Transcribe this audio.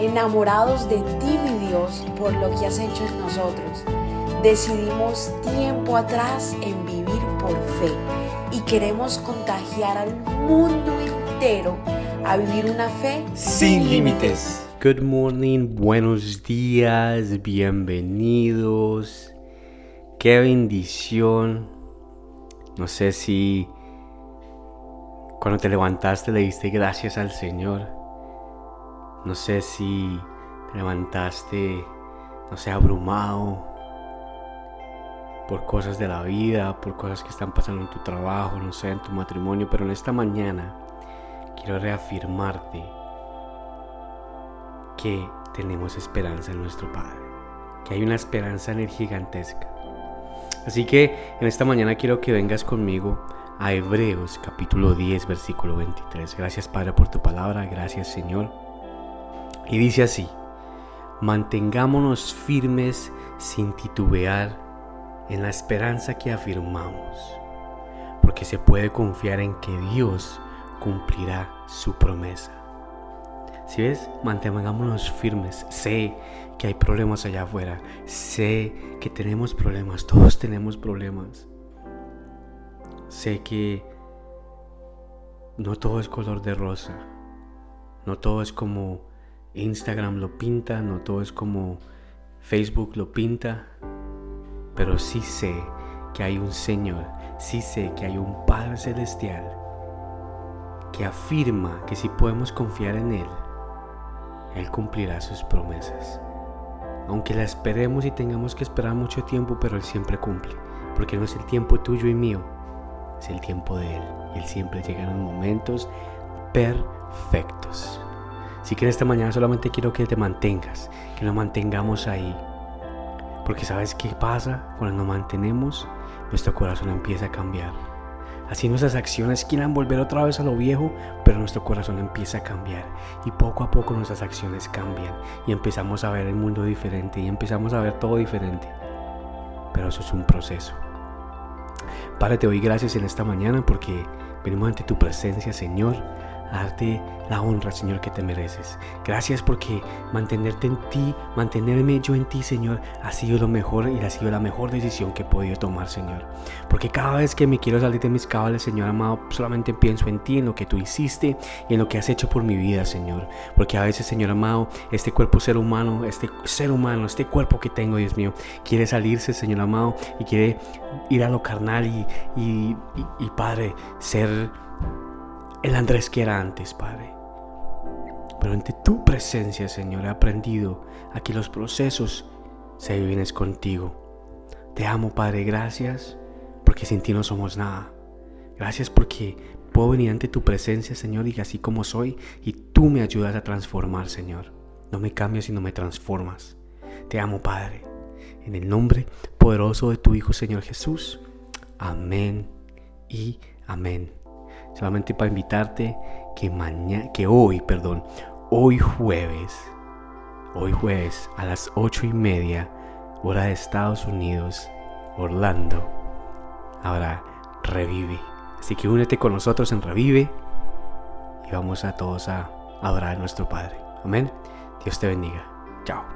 enamorados de ti, mi Dios, por lo que has hecho en nosotros. Decidimos tiempo atrás en vivir por fe y queremos contagiar al mundo entero a vivir una fe sin límites. Good morning, buenos días, bienvenidos. Qué bendición. No sé si cuando te levantaste le diste gracias al Señor. No sé si te levantaste, no sé, abrumado por cosas de la vida, por cosas que están pasando en tu trabajo, no sé, en tu matrimonio, pero en esta mañana quiero reafirmarte que tenemos esperanza en nuestro Padre, que hay una esperanza en Él gigantesca. Así que en esta mañana quiero que vengas conmigo a Hebreos capítulo 10 versículo 23. Gracias Padre por tu palabra, gracias Señor. Y dice así, mantengámonos firmes sin titubear en la esperanza que afirmamos, porque se puede confiar en que Dios cumplirá su promesa. Si ves, mantengámonos firmes. Sé que hay problemas allá afuera. Sé que tenemos problemas. Todos tenemos problemas. Sé que no todo es color de rosa. No todo es como Instagram lo pinta. No todo es como Facebook lo pinta pero sí sé que hay un Señor, sí sé que hay un Padre Celestial que afirma que si podemos confiar en Él, Él cumplirá sus promesas. Aunque la esperemos y tengamos que esperar mucho tiempo, pero Él siempre cumple, porque no es el tiempo tuyo y mío, es el tiempo de Él. Él siempre llega en momentos perfectos. Así que en esta mañana solamente quiero que te mantengas, que nos mantengamos ahí, porque sabes qué pasa cuando nos mantenemos, nuestro corazón empieza a cambiar. Así nuestras acciones quieran volver otra vez a lo viejo, pero nuestro corazón empieza a cambiar. Y poco a poco nuestras acciones cambian. Y empezamos a ver el mundo diferente. Y empezamos a ver todo diferente. Pero eso es un proceso. Padre, te doy gracias en esta mañana porque venimos ante tu presencia, Señor darte la honra, Señor, que te mereces. Gracias porque mantenerte en ti, mantenerme yo en ti, Señor, ha sido lo mejor y ha sido la mejor decisión que he podido tomar, Señor. Porque cada vez que me quiero salir de mis cabales, Señor amado, solamente pienso en ti, en lo que tú hiciste y en lo que has hecho por mi vida, Señor. Porque a veces, Señor amado, este cuerpo ser humano, este ser humano, este cuerpo que tengo, Dios mío, quiere salirse, Señor amado, y quiere ir a lo carnal y, y, y Padre, ser el Andrés que era antes, Padre. Pero ante tu presencia, Señor, he aprendido a que los procesos se viven contigo. Te amo, Padre, gracias, porque sin ti no somos nada. Gracias porque puedo venir ante tu presencia, Señor, y así como soy, y tú me ayudas a transformar, Señor. No me cambias y no me transformas. Te amo, Padre. En el nombre poderoso de tu Hijo, Señor Jesús. Amén y amén solamente para invitarte que mañana, que hoy, perdón, hoy jueves, hoy jueves a las ocho y media, hora de Estados Unidos, Orlando, habrá Revive. Así que únete con nosotros en Revive y vamos a todos a adorar a nuestro Padre. Amén. Dios te bendiga. Chao.